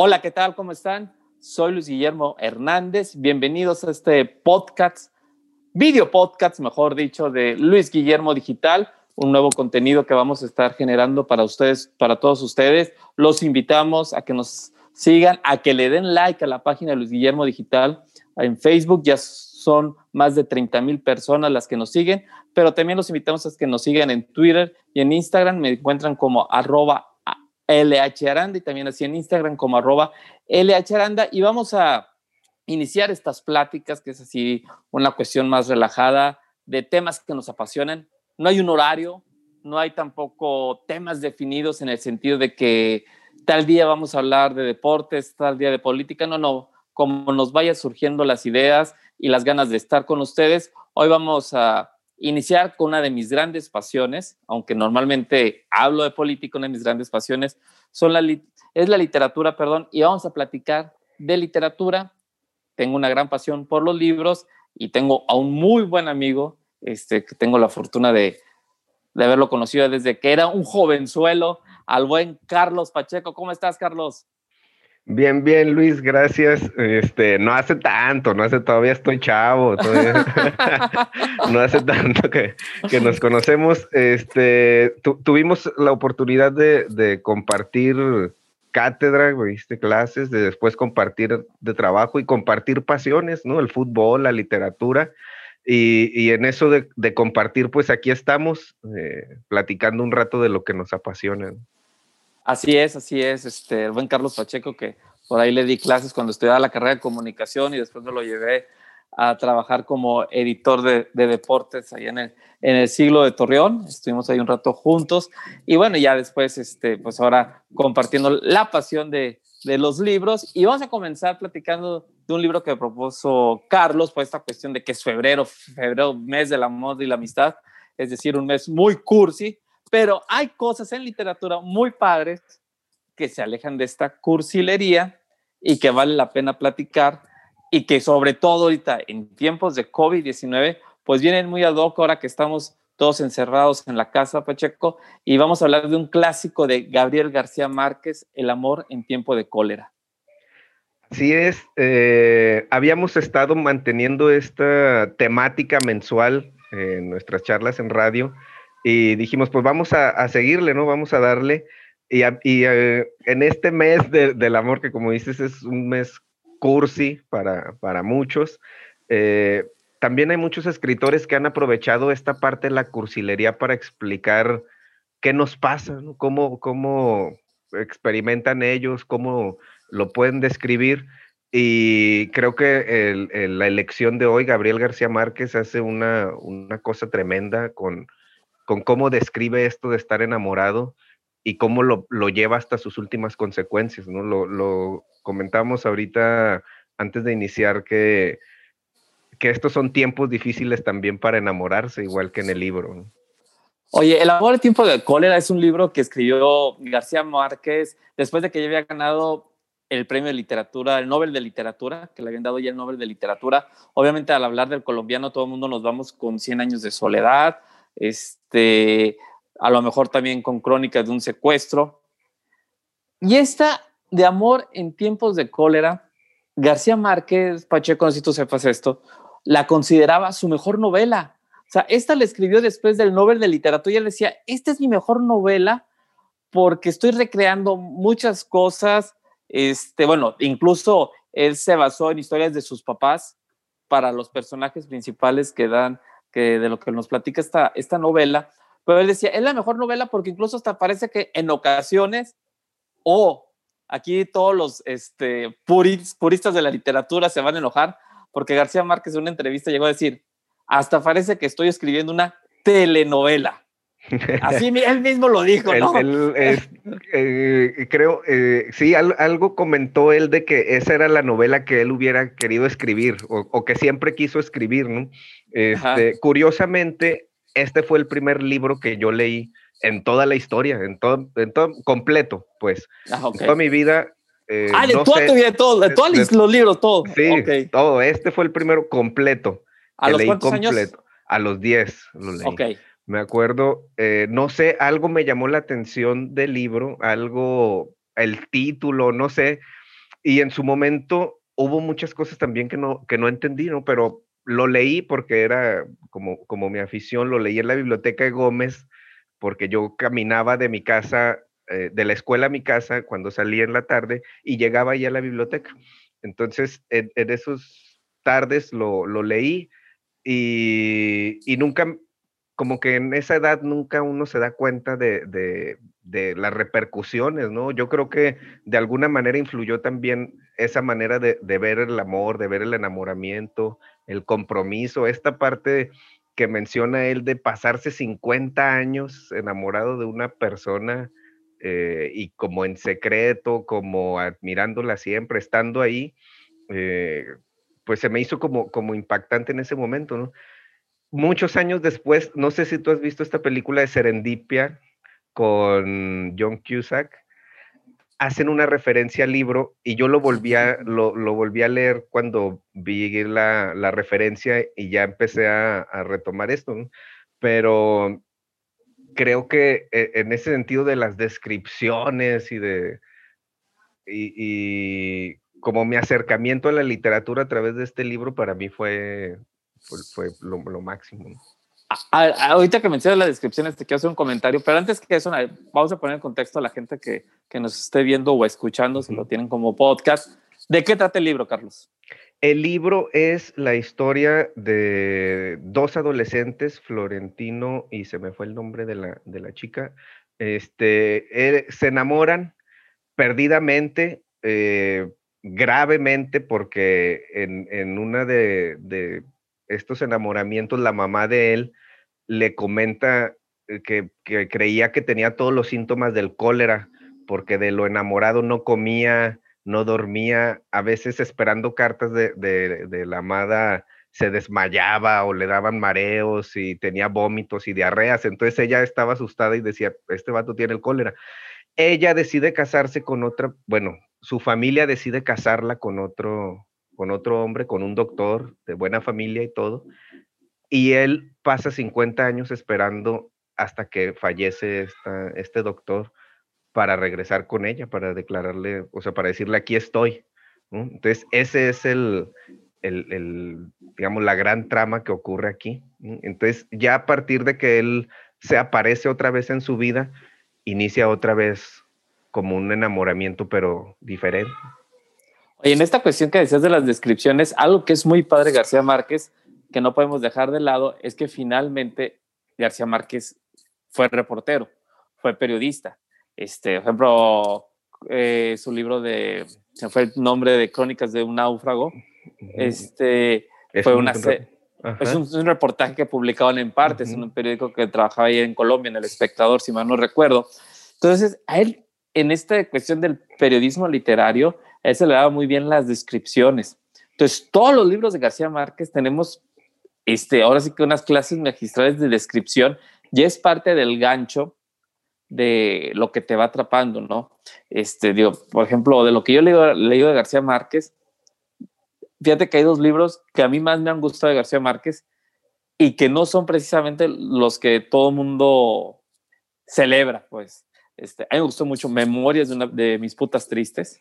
Hola, ¿qué tal? ¿Cómo están? Soy Luis Guillermo Hernández. Bienvenidos a este podcast, video podcast, mejor dicho, de Luis Guillermo Digital, un nuevo contenido que vamos a estar generando para ustedes, para todos ustedes. Los invitamos a que nos sigan, a que le den like a la página de Luis Guillermo Digital en Facebook. Ya son más de 30 mil personas las que nos siguen, pero también los invitamos a que nos sigan en Twitter y en Instagram. Me encuentran como arroba LH Aranda y también así en Instagram como arroba LH Aranda. Y vamos a iniciar estas pláticas, que es así una cuestión más relajada de temas que nos apasionan. No hay un horario, no hay tampoco temas definidos en el sentido de que tal día vamos a hablar de deportes, tal día de política. No, no, como nos vayan surgiendo las ideas y las ganas de estar con ustedes. Hoy vamos a iniciar con una de mis grandes pasiones, aunque normalmente hablo de política, una de mis grandes pasiones es la literatura, perdón, y vamos a platicar de literatura. Tengo una gran pasión por los libros y tengo a un muy buen amigo, este, que tengo la fortuna de, de haberlo conocido desde que era un jovenzuelo, al buen Carlos Pacheco. ¿Cómo estás, Carlos? Bien, bien, Luis, gracias. Este, no hace tanto, no hace, todavía estoy chavo, no hace tanto que, nos conocemos. Este, tuvimos la oportunidad de, compartir cátedra, viste clases, de después compartir de trabajo y compartir pasiones, ¿no? El fútbol, la literatura. Y, y en eso de, de, compartir, pues aquí estamos eh, platicando un rato de lo que nos apasiona. Así es, así es. Este, el buen Carlos Pacheco, que por ahí le di clases cuando estudiaba la carrera de comunicación y después me lo llevé a trabajar como editor de, deportes ahí en el, en el siglo de Torreón. Estuvimos ahí un rato juntos y bueno, ya después, este, pues ahora compartiendo la pasión de, de los libros y vamos a comenzar platicando de un libro que propuso Carlos por esta cuestión de que es febrero, febrero, mes del amor y la amistad, es decir, un mes muy cursi, pero hay cosas en literatura muy padres que se alejan de esta cursilería y que vale la pena platicar y que sobre todo ahorita en tiempos de COVID-19, pues vienen muy ad hoc ahora que estamos todos encerrados en la casa, Pacheco, y vamos a hablar de un clásico de Gabriel García Márquez, El amor en tiempo de cólera. Así es, eh, habíamos estado manteniendo esta temática mensual en nuestras charlas en radio y dijimos, pues vamos a, seguirle, ¿no? Vamos a darle. Y, eh, en este mes del amor, que como dices es un mes cursi para, para muchos, eh, también hay muchos escritores que han aprovechado esta parte de la cursilería para explicar qué nos pasa, ¿no? cómo, cómo experimentan ellos, cómo lo pueden describir. Y creo que la elección de hoy, Gabriel García Márquez hace una, una cosa tremenda con, con cómo describe esto de estar enamorado y cómo lo, lleva hasta sus últimas consecuencias, ¿no? Lo, comentamos ahorita antes de iniciar que, que estos son tiempos difíciles también para enamorarse, igual que en el libro. Oye, El amor en tiempo de cólera es un libro que escribió García Márquez después de que ya había ganado el premio de literatura, el Nobel de Literatura, que le habían dado ya el Nobel de Literatura. Obviamente al hablar del colombiano todo el mundo nos vamos con 100 años de soledad, este, a lo mejor también con crónicas de un secuestro. Y esta de amor en tiempos de cólera, García Márquez, Pacheco, no sé si tú sepas esto, la consideraba su mejor novela. O sea, esta la escribió después del Nobel de Literatura y él decía, esta es mi mejor novela porque estoy recreando muchas cosas. Este, bueno, incluso él se basó en historias de sus papás para los personajes principales que dan que de lo que nos platica esta, esta novela, pero él decía, es la mejor novela porque incluso hasta parece que en ocasiones, o aquí todos los este, puristas de la literatura se van a enojar, porque García Márquez en una entrevista llegó a decir, hasta parece que estoy escribiendo una telenovela. Así él mismo lo dijo, ¿no? Eh, creo, eh, sí, algo comentó él de que esa era la novela que él hubiera querido escribir o, que siempre quiso escribir, ¿no? Este, curiosamente, este fue el primer libro que yo leí en toda la historia, en todo, en todo completo, pues. Ah, toda mi vida. Eh, ah, de toda tu vida, todo, de, todos los libros, todo. Sí, todo. Este fue el primero completo. ¿A los cuántos años? A los 10 lo leí. Ok. Me acuerdo, eh, no sé, algo me llamó la atención del libro, algo, el título, no sé, y en su momento hubo muchas cosas también que no, que no entendí, ¿no? Pero lo leí porque era como, como mi afición, lo leí en la biblioteca de Gómez, porque yo caminaba de mi casa, eh, de la escuela a mi casa cuando salía en la tarde y llegaba ahí a la biblioteca. Entonces, en, en esos tardes lo, lo leí y, y, nunca, como que en esa edad nunca uno se da cuenta de, de, de, las repercusiones, ¿no? Yo creo que de alguna manera influyó también esa manera de, ver el amor, de ver el enamoramiento, el compromiso, esta parte que menciona él de pasarse 50 años enamorado de una persona eh, y como en secreto, como admirándola siempre, estando ahí, eh, pues se me hizo como, como impactante en ese momento, ¿no? Muchos años después, no sé si tú has visto esta película de Serendipia con John Cusack, hacen una referencia al libro y yo lo volví a, lo, lo volví a leer cuando vi la, la referencia y ya empecé a, a retomar esto, ¿no? pero creo que eh, en ese sentido de las descripciones y de y, y, como mi acercamiento a la literatura a través de este libro para mí fue, fue, fue lo, lo, máximo. A, a, ahorita que mencionas las descripciones, te quiero hacer un comentario, pero antes que eso, vamos a poner en contexto a la gente que, que nos esté viendo o escuchando, si lo tienen como podcast. ¿De qué trata el libro, Carlos? El libro es la historia de dos adolescentes, Florentino y se me fue el nombre de la, de la chica, este, eh, se enamoran perdidamente, eh, gravemente, porque en, en una de, de, estos enamoramientos la mamá de él le comenta que, que creía que tenía todos los síntomas del cólera, porque de lo enamorado no comía, no dormía, a veces esperando cartas de, de, de, la amada se desmayaba o le daban mareos y tenía vómitos y diarreas, entonces ella estaba asustada y decía, este vato tiene el cólera. Ella decide casarse con otra, bueno, su familia decide casarla con otro, con otro hombre, con un doctor de buena familia y todo, y él pasa 50 años esperando hasta que fallece esta, este doctor para regresar con ella, para declararle, o sea, para decirle aquí estoy. ¿no? Entonces, ese es el, el, el, digamos, la gran trama que ocurre aquí. ¿no? Entonces, ya a partir de que él se aparece otra vez en su vida, inicia otra vez como un enamoramiento, pero diferente. Oye, en esta cuestión que decías de las descripciones, algo que es muy padre García Márquez, que no podemos dejar de lado, es que finalmente García Márquez fue reportero, fue periodista. Este, por ejemplo, eh, su libro de, se fue el nombre de Crónicas de un náufrago, este, es fue un, una, es un, un, reportaje que publicaban en partes, en un periódico que trabajaba ahí en Colombia, en El Espectador, si mal no recuerdo. Entonces, a él, en esta cuestión del periodismo literario, a él se le daba muy bien las descripciones. Entonces, todos los libros de García Márquez tenemos, este, ahora sí que unas clases magistrales de descripción, y es parte del gancho de lo que te va atrapando, ¿no? Este, digo, por ejemplo, de lo que yo he leído de García Márquez, fíjate que hay dos libros que a mí más me han gustado de García Márquez y que no son precisamente los que todo mundo celebra, pues. Este, a mí me gustó mucho Memorias de, una, de mis putas tristes.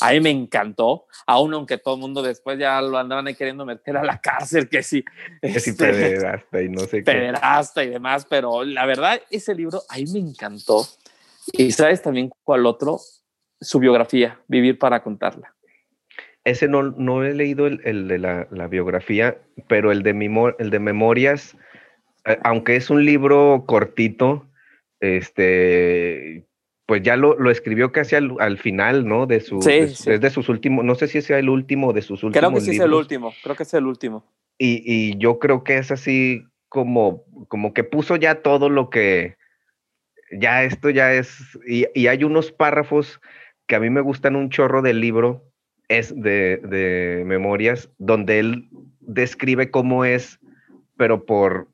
A mí me encantó, aún aunque todo el mundo después ya lo andaban ahí queriendo meter a la cárcel, que sí. Que sí, este, pederasta y no sé qué. Pederasta y demás, pero la verdad, ese libro a mí me encantó. Y sabes también cuál otro, su biografía, Vivir para contarla. Ese no, no he leído el, el de la, la, biografía, pero el de, memor el de memorias, eh, aunque es un libro cortito, este, pues ya lo, lo, escribió casi al, al, final, ¿no? De su, sí, de, sí. Es de sus últimos, no sé si sea el último de sus últimos Creo que sí libros. es el último, creo que es el último. Y, y, yo creo que es así como, como que puso ya todo lo que, ya esto ya es, y, y hay unos párrafos que a mí me gustan un chorro del libro, es de, de memorias, donde él describe cómo es, pero por,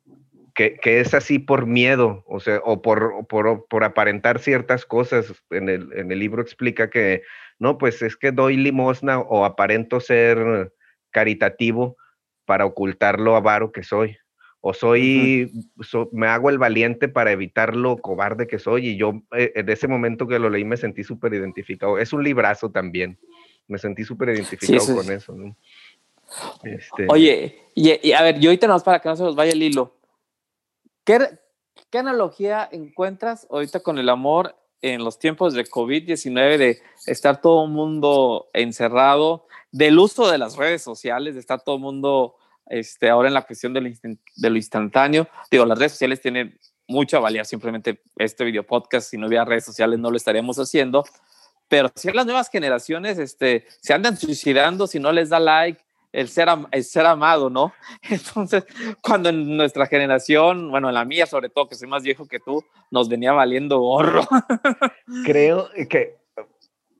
que, que, es así por miedo, o sea, o por, por, por, aparentar ciertas cosas. En el, en el libro explica que, no, pues es que doy limosna o aparento ser caritativo para ocultar lo avaro que soy. O soy, uh -huh. so, me hago el valiente para evitar lo cobarde que soy. Y yo, eh, en ese momento que lo leí, me sentí súper identificado. Es un librazo también. me sentí súper identificado con eso. ¿no? Este... Oye, y, a ver, yo ahorita más para que no se nos vaya el hilo. ¿Qué, ¿Qué analogía encuentras ahorita con el amor en los tiempos de COVID-19, de estar todo el mundo encerrado, del uso de las redes sociales, de estar todo el mundo este, ahora en la cuestión de lo, de lo instantáneo? Digo, las redes sociales tienen mucha valía, simplemente este video podcast, si no hubiera redes sociales no lo estaríamos haciendo, pero si las nuevas generaciones este, se andan suicidando si no les da like, el ser, amado, ¿no? Entonces, cuando en nuestra generación, bueno, en la mía sobre todo, que soy más viejo que tú, nos venía valiendo gorro. Creo que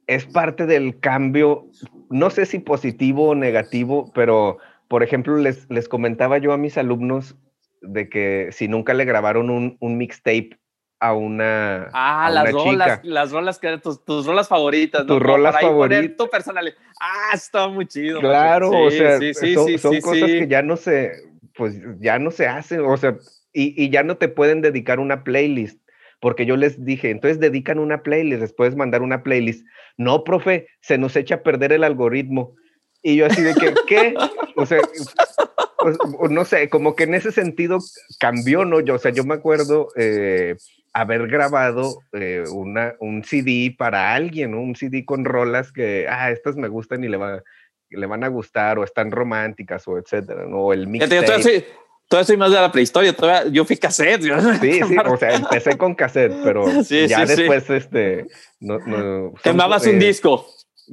es parte del cambio, no sé si positivo o negativo, pero, por ejemplo, les, les comentaba yo a mis alumnos de que si nunca le grabaron un, un mixtape a una. Ah, las rolas, las rolas que tus, tus rolas favoritas. Tus rolas favoritas. Tu personal. Ah, está muy chido. Claro, o sea, son, son cosas que ya no se, pues ya no se hacen, o sea, y, y, ya no te pueden dedicar una playlist, porque yo les dije, entonces dedican una playlist, les puedes mandar una playlist. No, profe, se nos echa a perder el algoritmo. Y yo así de que, ¿qué? O sea, pues, no sé, como que en ese sentido cambió, ¿no? Yo, o sea, yo me acuerdo eh, haber grabado eh, una, un CD para alguien, ¿no? Un CD con rolas que, ah, estas me gustan y le, va, le van a gustar, o están románticas, o etcétera, ¿no? O el mixtape. Todavía soy más de la prehistoria, todavía, yo fui cassette. Sí, sí, o sea, empecé con cassette, pero ya después, este, no, no, Quemabas un disco.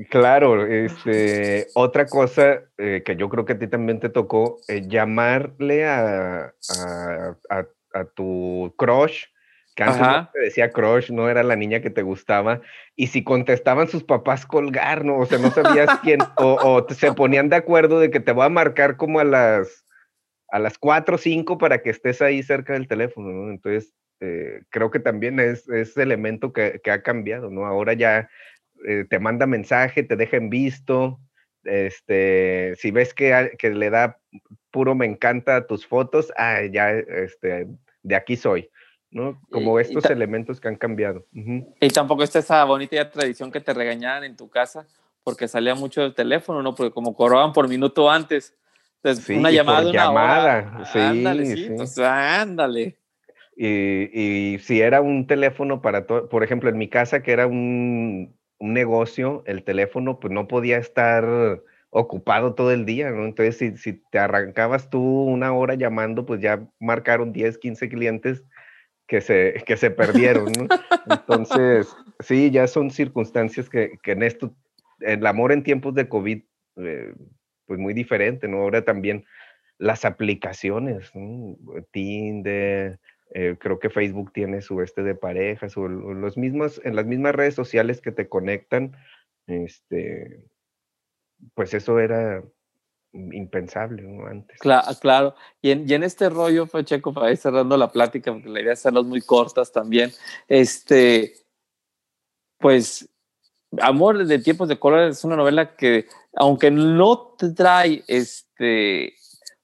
Claro, este, otra cosa eh, que yo creo que a ti también te tocó, eh, llamarle a, a, a, tu crush, no te decía crush, no era la niña que te gustaba, y si contestaban sus papás colgar, ¿no? O sea, no sabías quién, o, o, se ponían de acuerdo de que te voy a marcar como a las, a las 4 o 5 para que estés ahí cerca del teléfono, ¿no? Entonces, eh, creo que también es, es elemento que, que, ha cambiado, ¿no? Ahora ya eh, te manda mensaje, te deja en visto, este, si ves que, que, le da puro me encanta tus fotos, ah, ya, este, de aquí soy, ¿no? Como estos elementos que han cambiado. Y tampoco está esa bonita tradición que te regañaban en tu casa porque salía mucho del teléfono, ¿no? Porque como cobraban por minuto antes, entonces una llamada, una llamada, sí, sí. ándale. Y, y, si era un teléfono para todo, por ejemplo, en mi casa que era un, un negocio, el teléfono pues no podía estar ocupado todo el día, ¿no? Entonces, si, si, te arrancabas tú una hora llamando, pues ya marcaron 10, 15 clientes que se, que se perdieron. Entonces, sí, ya son circunstancias que, que, en esto, el amor en tiempos de COVID, eh, pues muy diferente, ¿no? Ahora también las aplicaciones, ¿no? Tinder, eh, creo que Facebook tiene su este de parejas o los mismos, en las mismas redes sociales que te conectan, este, pues eso era impensable ¿no? antes. Claro, claro. Y en, y en este rollo, Pacheco, para ir cerrando la plática, porque la idea es hacerlas muy cortas también, este, pues, Amor de tiempos de color es una novela que, aunque no trae este,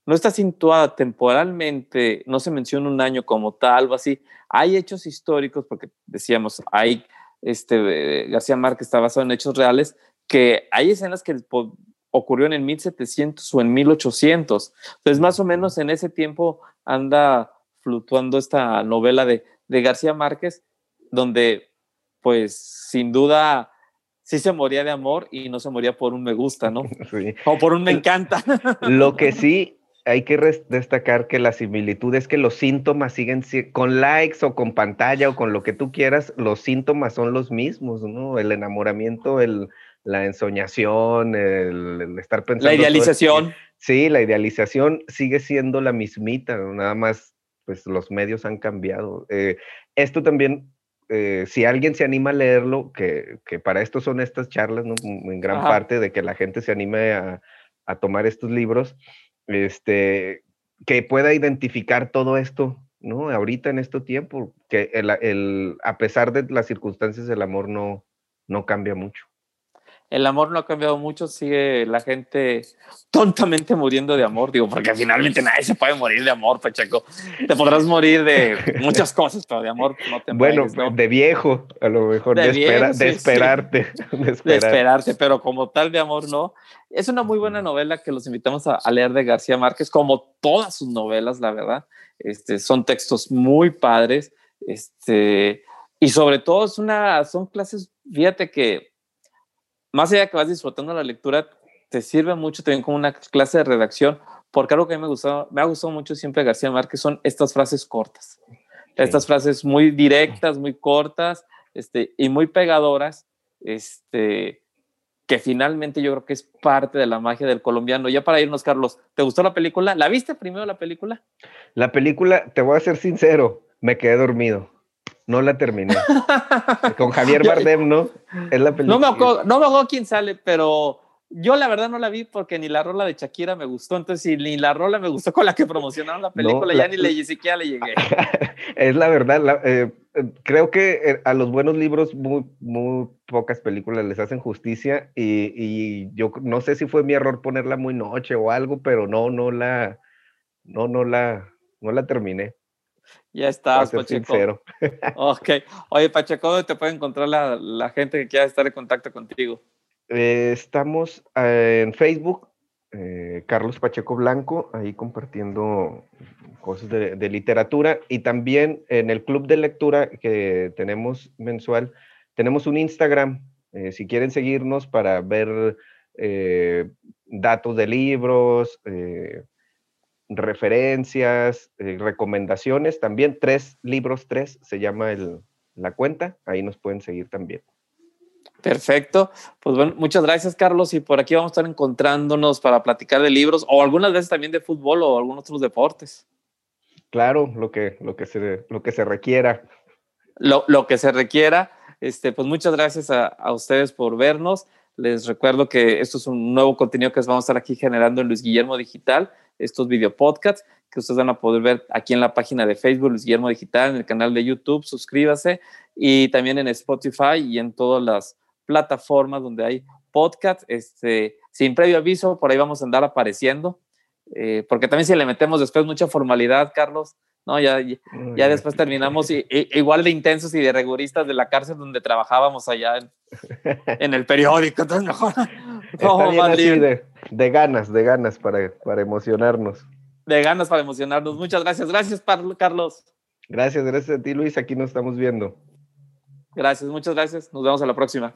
no está situada temporalmente, no se menciona un año como tal o así. Hay hechos históricos, porque decíamos, hay este, García Márquez está basado en hechos reales, que hay escenas que ocurrió en 1700 o en 1800. Entonces, más o menos en ese tiempo anda fluctuando esta novela de, de García Márquez, donde, pues, sin duda, sí se moría de amor y no se moría por un me gusta, ¿no? O por un me encanta. Lo que sí hay que destacar que la similitud es que los síntomas siguen con likes o con pantalla o con lo que tú quieras, los síntomas son los mismos, ¿no? El enamoramiento, el, la ensoñación, el, estar pensando. La idealización. sí, la idealización sigue siendo la mismita, nada más, pues los medios han cambiado. Eh, esto también, eh, si alguien se anima a leerlo, que, que, para esto son estas charlas, ¿no? En gran parte de que la gente se anime a, a tomar estos libros este, que pueda identificar todo esto, ¿no? Ahorita en este tiempo, que el, el, a pesar de las circunstancias, el amor no, no cambia mucho. El amor no ha cambiado mucho, sigue la gente tontamente muriendo de amor, digo, porque finalmente nadie se puede morir de amor, Pacheco. Te podrás morir de muchas cosas, pero de amor no te Bueno, de viejo, a lo mejor, de, de, esperarte, de, esperarte, pero como tal de amor no. Es una muy buena novela que los invitamos a, leer de García Márquez, como todas sus novelas, la verdad. Este, son textos muy padres, este, y sobre todo es una, son clases, fíjate que más allá que vas disfrutando la lectura, te sirve mucho también como una clase de redacción, porque algo que a mí me, gustado, me ha gustado mucho siempre García Márquez son estas frases cortas, estas frases muy directas, muy cortas este, y muy pegadoras, este, que finalmente yo creo que es parte de la magia del colombiano. Ya para irnos, Carlos, ¿te gustó la película? ¿La viste primero la película? La película, te voy a ser sincero, me quedé dormido. No la terminé. Con Javier Bardem, ¿no? Es la película. No me, acuerdo, no me acuerdo quién sale, pero yo la verdad no la vi porque ni la rola de Shakira me gustó. Entonces, si ni la rola me gustó con la que promocionaron la película, ya ni le siquiera le llegué. es la verdad. Eh, creo que eh, a los buenos libros muy, muy pocas películas les hacen justicia y, y, yo no sé si fue mi error ponerla muy noche o algo, pero no, no la, no, no la, no la terminé. Ya estás, Pacheco. ok. Oye, Pacheco, ¿dónde te puede encontrar la, gente que quiera estar en contacto contigo? Eh, estamos eh, en Facebook, eh, Carlos Pacheco Blanco, ahí compartiendo cosas de, literatura y también en el club de lectura que tenemos mensual, tenemos un Instagram. si quieren seguirnos para ver datos de libros, referencias, eh, recomendaciones, también tres libros, tres se llama el, la cuenta, ahí nos pueden seguir también. Perfecto. Pues bueno, muchas gracias, Carlos. Y por aquí vamos a estar encontrándonos para platicar de libros o algunas veces también de fútbol o algunos otros deportes. Claro, lo que, lo que, se, lo que se requiera. Lo, lo que se requiera. Este, pues muchas gracias a, a, ustedes por vernos. Les recuerdo que esto es un nuevo contenido que vamos a estar aquí generando en Luis Guillermo Digital estos video podcasts que ustedes van a poder ver aquí en la página de Facebook, Luis Guillermo Digital, en el canal de YouTube, suscríbase y también en Spotify y en todas las plataformas donde hay podcasts, este, sin previo aviso, por ahí vamos a andar apareciendo, eh, porque también si le metemos después mucha formalidad, Carlos, ¿no? Ya, ya, después terminamos igual de intensos y de rigoristas de la cárcel donde trabajábamos allá en, el periódico, entonces mejor. de, ganas, de ganas para, para emocionarnos. De ganas para emocionarnos. Muchas gracias. Gracias, Carlos. Gracias, gracias a ti, Luis. Aquí nos estamos viendo. Gracias, muchas gracias. Nos vemos a la próxima.